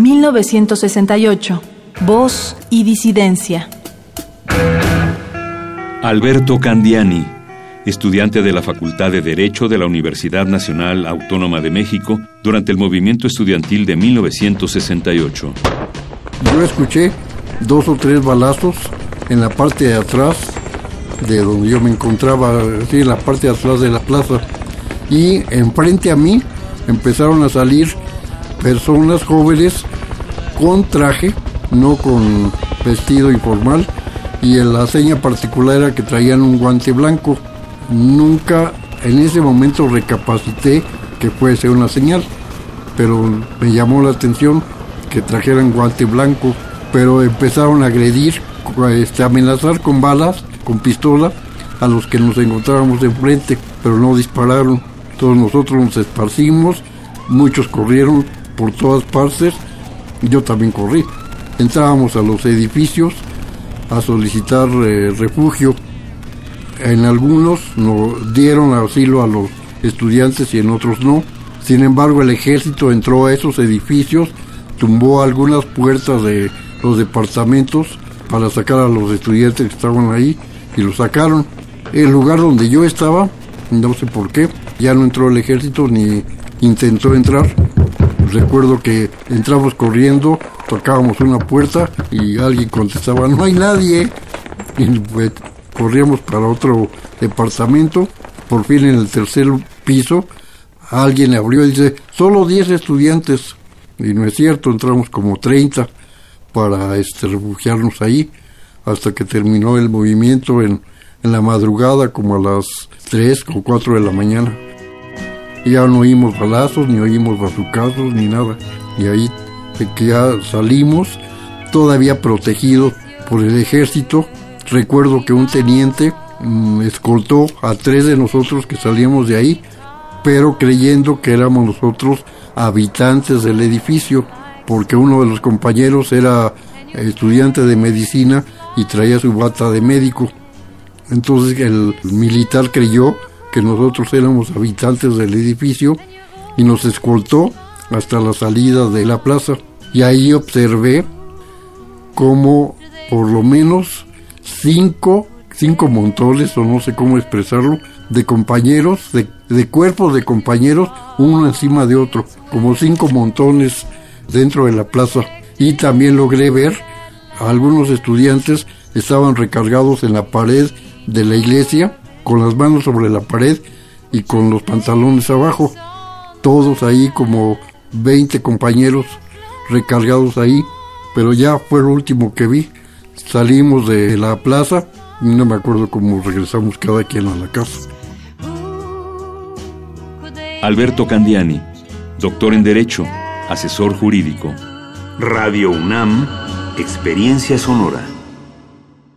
1968. Voz y disidencia. Alberto Candiani estudiante de la Facultad de Derecho de la Universidad Nacional Autónoma de México durante el movimiento estudiantil de 1968. Yo escuché dos o tres balazos en la parte de atrás de donde yo me encontraba, sí, en la parte de atrás de la plaza. Y enfrente a mí empezaron a salir personas jóvenes con traje, no con vestido informal, y la seña particular era que traían un guante blanco nunca en ese momento recapacité que fuese una señal, pero me llamó la atención que trajeran guante blanco, pero empezaron a agredir, este, amenazar con balas, con pistola, a los que nos encontrábamos enfrente, pero no dispararon. Todos nosotros nos esparcimos, muchos corrieron por todas partes, yo también corrí. Entrábamos a los edificios a solicitar eh, refugio en algunos nos dieron asilo a los estudiantes y en otros no. Sin embargo, el ejército entró a esos edificios, tumbó algunas puertas de los departamentos para sacar a los estudiantes que estaban ahí y los sacaron. El lugar donde yo estaba, no sé por qué, ya no entró el ejército ni intentó entrar. Recuerdo que entramos corriendo, tocábamos una puerta y alguien contestaba, no hay nadie. Y pues, corríamos para otro departamento, por fin en el tercer piso, alguien abrió y dice, solo 10 estudiantes, y no es cierto, entramos como 30 para este, refugiarnos ahí, hasta que terminó el movimiento en, en la madrugada, como a las 3 o 4 de la mañana. Ya no oímos balazos, ni oímos bazucazos, ni nada. Y ahí que ya salimos, todavía protegidos por el ejército, Recuerdo que un teniente mm, escoltó a tres de nosotros que salíamos de ahí, pero creyendo que éramos nosotros habitantes del edificio, porque uno de los compañeros era estudiante de medicina y traía su bata de médico. Entonces el militar creyó que nosotros éramos habitantes del edificio y nos escoltó hasta la salida de la plaza. Y ahí observé cómo por lo menos cinco, cinco montones, o no sé cómo expresarlo, de compañeros, de, de cuerpos de compañeros, uno encima de otro, como cinco montones dentro de la plaza. Y también logré ver a algunos estudiantes estaban recargados en la pared de la iglesia, con las manos sobre la pared y con los pantalones abajo. Todos ahí como 20 compañeros recargados ahí, pero ya fue lo último que vi. Salimos de la plaza, no me acuerdo cómo regresamos cada quien a la casa. Alberto Candiani, doctor en Derecho, asesor jurídico. Radio UNAM, Experiencia Sonora.